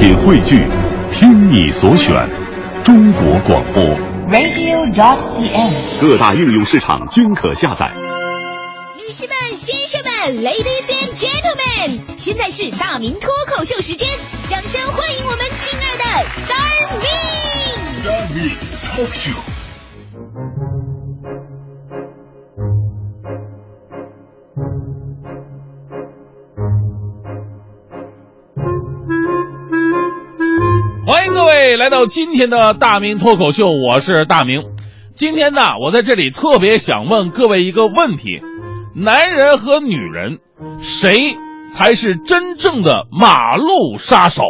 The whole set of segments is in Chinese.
品汇聚，听你所选，中国广播。radio.dot.cn，。各大应用市场均可下载。女士们、先生们，Ladies and Gentlemen，现在是大明脱口秀时间，掌声欢迎我们亲爱的 Star Me！Talk Show。来到今天的大明脱口秀，我是大明。今天呢，我在这里特别想问各位一个问题：男人和女人，谁才是真正的马路杀手？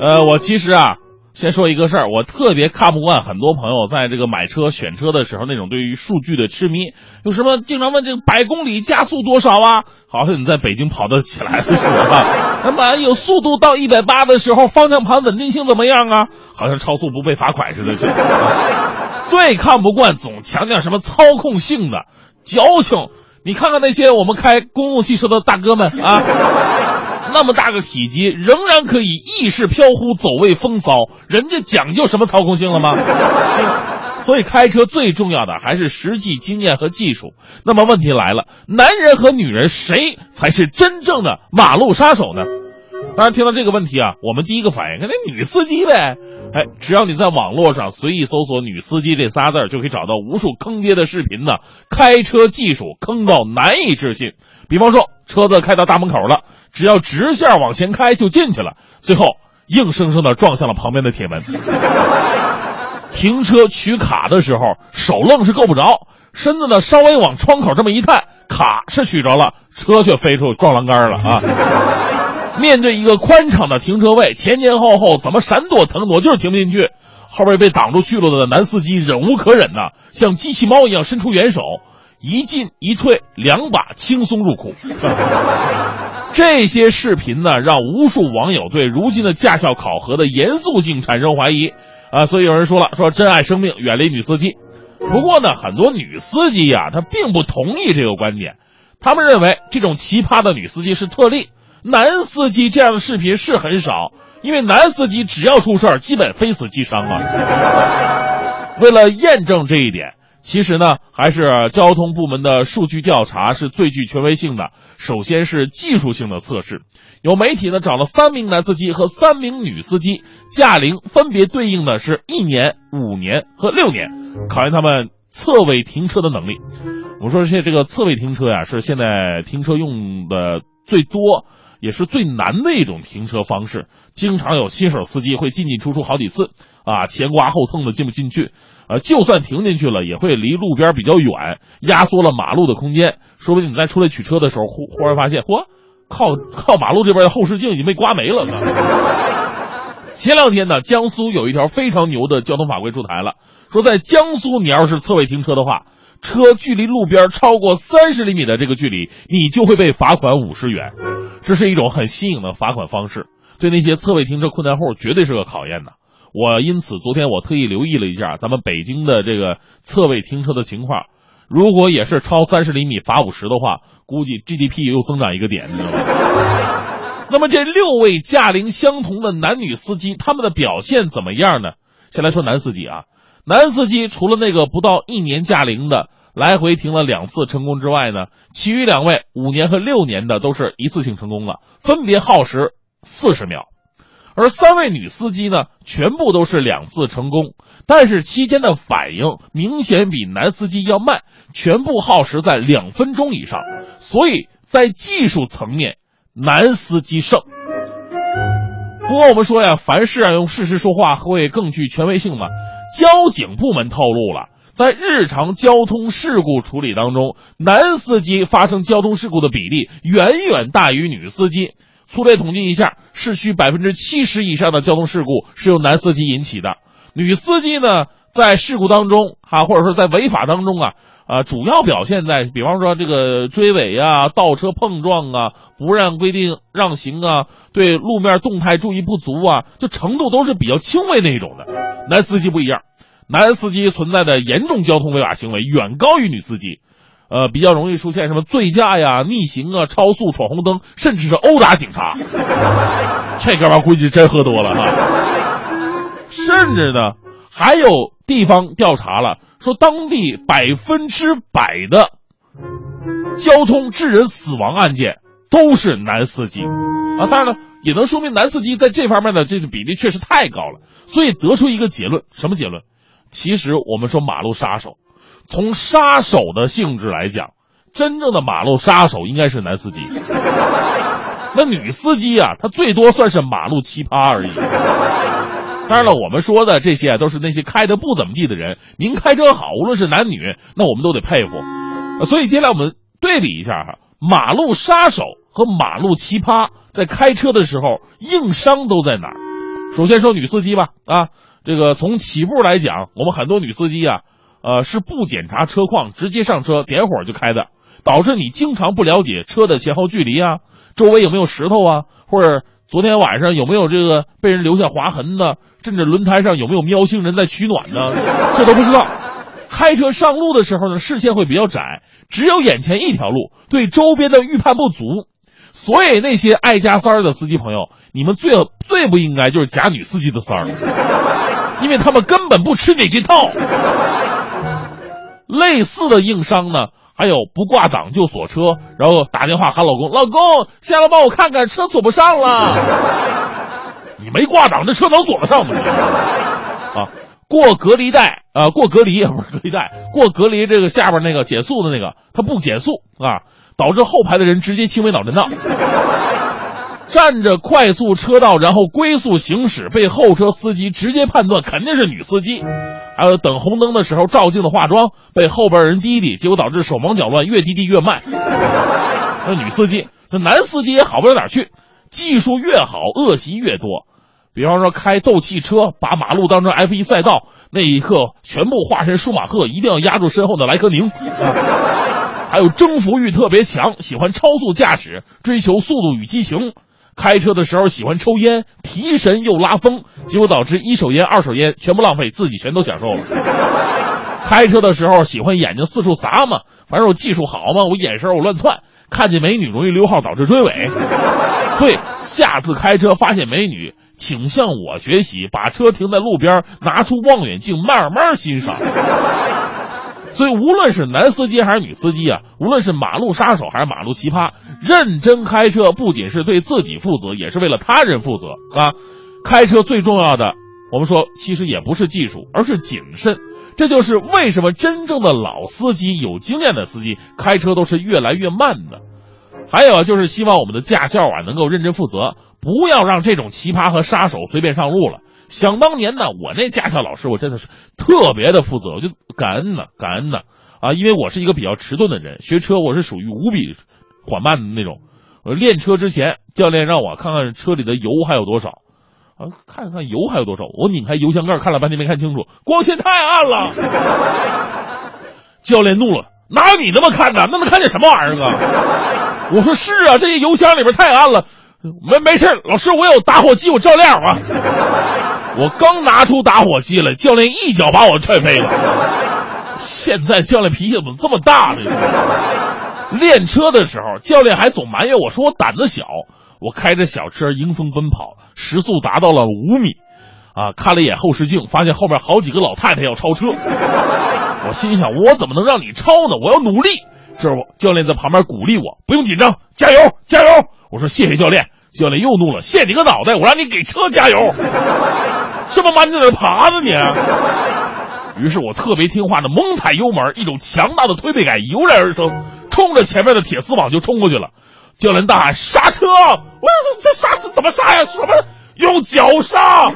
呃，我其实啊，先说一个事儿，我特别看不惯很多朋友在这个买车选车的时候那种对于数据的痴迷，有什么经常问这个百公里加速多少啊？好像你在北京跑得起来似的啊。那么有速度到一百八的时候，方向盘稳定性怎么样啊？好像超速不被罚款似的。最看不惯总强调什么操控性的矫情。你看看那些我们开公共汽车的大哥们啊，那么大个体积，仍然可以意识飘忽、走位风骚，人家讲究什么操控性了吗？所以开车最重要的还是实际经验和技术。那么问题来了，男人和女人谁才是真正的马路杀手呢？当然，听到这个问题啊，我们第一个反应，那女司机呗。哎，只要你在网络上随意搜索“女司机”这仨字儿，就可以找到无数坑爹的视频呢。开车技术坑到难以置信。比方说，车子开到大门口了，只要直线往前开就进去了，最后硬生生的撞向了旁边的铁门。停车取卡的时候，手愣是够不着，身子呢稍微往窗口这么一探，卡是取着了，车却飞出撞栏杆了啊！面对一个宽敞的停车位，前前后后怎么闪躲腾挪就是停不进去，后边被挡住去路的男司机忍无可忍呐、像机器猫一样伸出援手，一进一退，两把轻松入库。这些视频呢，让无数网友对如今的驾校考核的严肃性产生怀疑，啊，所以有人说了，说珍爱生命，远离女司机。不过呢，很多女司机呀、她并不同意这个观点，他们认为这种奇葩的女司机是特例，男司机这样的视频是很少，因为男司机只要出事儿，基本非死即伤啊。为了验证这一点，其实呢，还是交通部门的数据调查是最具权威性的。首先是技术性的测试，有媒体呢找了三名男司机和三名女司机，驾龄分别对应的是一年、五年和六年，考验他们侧位停车的能力。我说这这个侧位停车呀，是现在停车用的最多。也是最难的一种停车方式，经常有新手司机会进进出出好几次，啊，前刮后蹭的进不进去，呃，就算停进去了，也会离路边比较远，压缩了马路的空间。说不定你再出来取车的时候，忽忽然发现，嚯，靠靠马路这边的后视镜已经被刮没了。前两天呢，江苏有一条非常牛的交通法规出台了，说在江苏，你要是侧位停车的话，车距离路边超过三十厘米的这个距离，你就会被罚款五十元。这是一种很新颖的罚款方式，对那些侧位停车困难户绝对是个考验呢。我因此昨天我特意留意了一下咱们北京的这个侧位停车的情况，如果也是超三十厘米罚五十的话，估计 GDP 又增长一个点，你知道吗？那么这六位驾龄相同的男女司机，他们的表现怎么样呢？先来说男司机啊，男司机除了那个不到一年驾龄的。来回停了两次成功之外呢，其余两位五年和六年的都是一次性成功了，分别耗时四十秒，而三位女司机呢，全部都是两次成功，但是期间的反应明显比男司机要慢，全部耗时在两分钟以上，所以在技术层面，男司机胜。不过我们说呀，凡事啊用事实说话会更具权威性嘛。交警部门透露了。在日常交通事故处理当中，男司机发生交通事故的比例远远大于女司机。粗略统计一下，市区百分之七十以上的交通事故是由男司机引起的。女司机呢，在事故当中啊，或者说在违法当中啊，啊，主要表现在，比方说这个追尾啊、倒车碰撞啊、不让规定让行啊、对路面动态注意不足啊，就程度都是比较轻微那一种的。男司机不一样。男司机存在的严重交通违法行为远高于女司机，呃，比较容易出现什么醉驾呀、逆行啊、超速、闯红灯，甚至是殴打警察。这哥们儿估计真喝多了哈。甚至呢，还有地方调查了，说当地百分之百的交通致人死亡案件都是男司机啊。当然了，也能说明男司机在这方面的这个比例确实太高了。所以得出一个结论，什么结论？其实我们说马路杀手，从杀手的性质来讲，真正的马路杀手应该是男司机。那女司机啊，她最多算是马路奇葩而已。当然了，我们说的这些啊，都是那些开的不怎么地的人。您开车好，无论是男女，那我们都得佩服。所以接下来我们对比一下哈，马路杀手和马路奇葩在开车的时候硬伤都在哪儿？首先说女司机吧，啊，这个从起步来讲，我们很多女司机啊，呃，是不检查车况直接上车点火就开的，导致你经常不了解车的前后距离啊，周围有没有石头啊，或者昨天晚上有没有这个被人留下划痕呢？甚至轮胎上有没有喵星人在取暖呢？这都不知道。开车上路的时候呢，视线会比较窄，只有眼前一条路，对周边的预判不足。所以那些爱加塞儿的司机朋友，你们最最不应该就是假女司机的塞儿，因为他们根本不吃你这套。类似的硬伤呢，还有不挂挡就锁车，然后打电话喊老公，老公下来帮我看看，车锁不上了。你没挂挡，这车能锁得上吗？啊，过隔离带啊，过隔离不是隔离带，过隔离这个下边那个减速的那个，它不减速啊，导致后排的人直接轻微脑震荡。占着快速车道，然后龟速行驶，被后车司机直接判断肯定是女司机。还有等红灯的时候照镜子化妆，被后边人滴滴，结果导致手忙脚乱，越滴滴越慢。那女司机，那男司机也好不了哪去，技术越好，恶习越多。比方说开斗气车，把马路当成 F 一赛道，那一刻全部化身舒马赫，一定要压住身后的莱科宁。还有征服欲特别强，喜欢超速驾驶，追求速度与激情。开车的时候喜欢抽烟，提神又拉风，结果导致一手烟、二手烟全部浪费，自己全都享受了。开车的时候喜欢眼睛四处撒嘛，反正我技术好嘛，我眼神我乱窜，看见美女容易溜号导致追尾。所以下次开车发现美女，请向我学习，把车停在路边，拿出望远镜慢慢欣赏。所以，无论是男司机还是女司机啊，无论是马路杀手还是马路奇葩，认真开车不仅是对自己负责，也是为了他人负责啊！开车最重要的，我们说其实也不是技术，而是谨慎。这就是为什么真正的老司机、有经验的司机开车都是越来越慢的。还有就是希望我们的驾校啊能够认真负责，不要让这种奇葩和杀手随便上路了。想当年呢，我那驾校老师，我真的是特别的负责，我就感恩呢，感恩呢啊！因为我是一个比较迟钝的人，学车我是属于无比缓慢的那种。我练车之前，教练让我看看车里的油还有多少，啊，看看油还有多少。我拧开油箱盖看了半天没看清楚，光线太暗了。教练怒了，哪有你那么看的？那能看见什么玩意儿啊？我说是啊，这些油箱里边太暗了。没没事，老师，我有打火机，我照亮啊。我刚拿出打火机来，教练一脚把我踹飞了。现在教练脾气怎么这么大呢？练车的时候，教练还总埋怨我说我胆子小。我开着小车迎风奔跑，时速达到了五米，啊，看了一眼后视镜，发现后面好几个老太太要超车。我心想，我怎么能让你超呢？我要努力。这时候教练在旁边鼓励我，不用紧张，加油，加油。我说谢谢教练。教练又怒了，谢你个脑袋！我让你给车加油。这么慢，你在爬呢你？于是我特别听话的猛踩油门，一种强大的推背感油然而生，冲着前面的铁丝网就冲过去了。教练大喊刹车！我说这刹车怎么刹呀？什么用脚刹？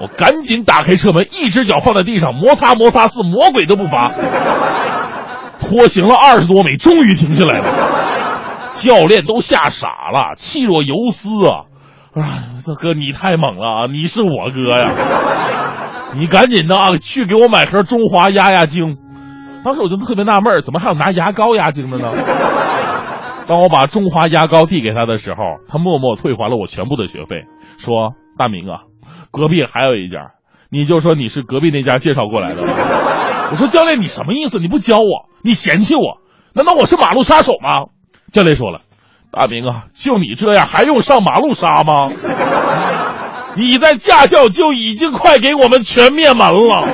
我赶紧打开车门，一只脚放在地上，摩擦摩擦似魔鬼的步伐，拖行了二十多米，终于停下来了。教练都吓傻了，气若游丝啊！啊，这哥你太猛了啊！你是我哥呀！你赶紧的啊，去给我买盒中华压压惊。当时我就特别纳闷，怎么还有拿牙膏压惊的呢？当我把中华牙膏递给他的时候，他默默退还了我全部的学费，说：“大明啊，隔壁还有一家，你就说你是隔壁那家介绍过来的吧。”我说：“教练，你什么意思？你不教我？你嫌弃我？难道我是马路杀手吗？教练说了，大明啊，就你这样还用上马路杀吗？你在驾校就已经快给我们全灭门了。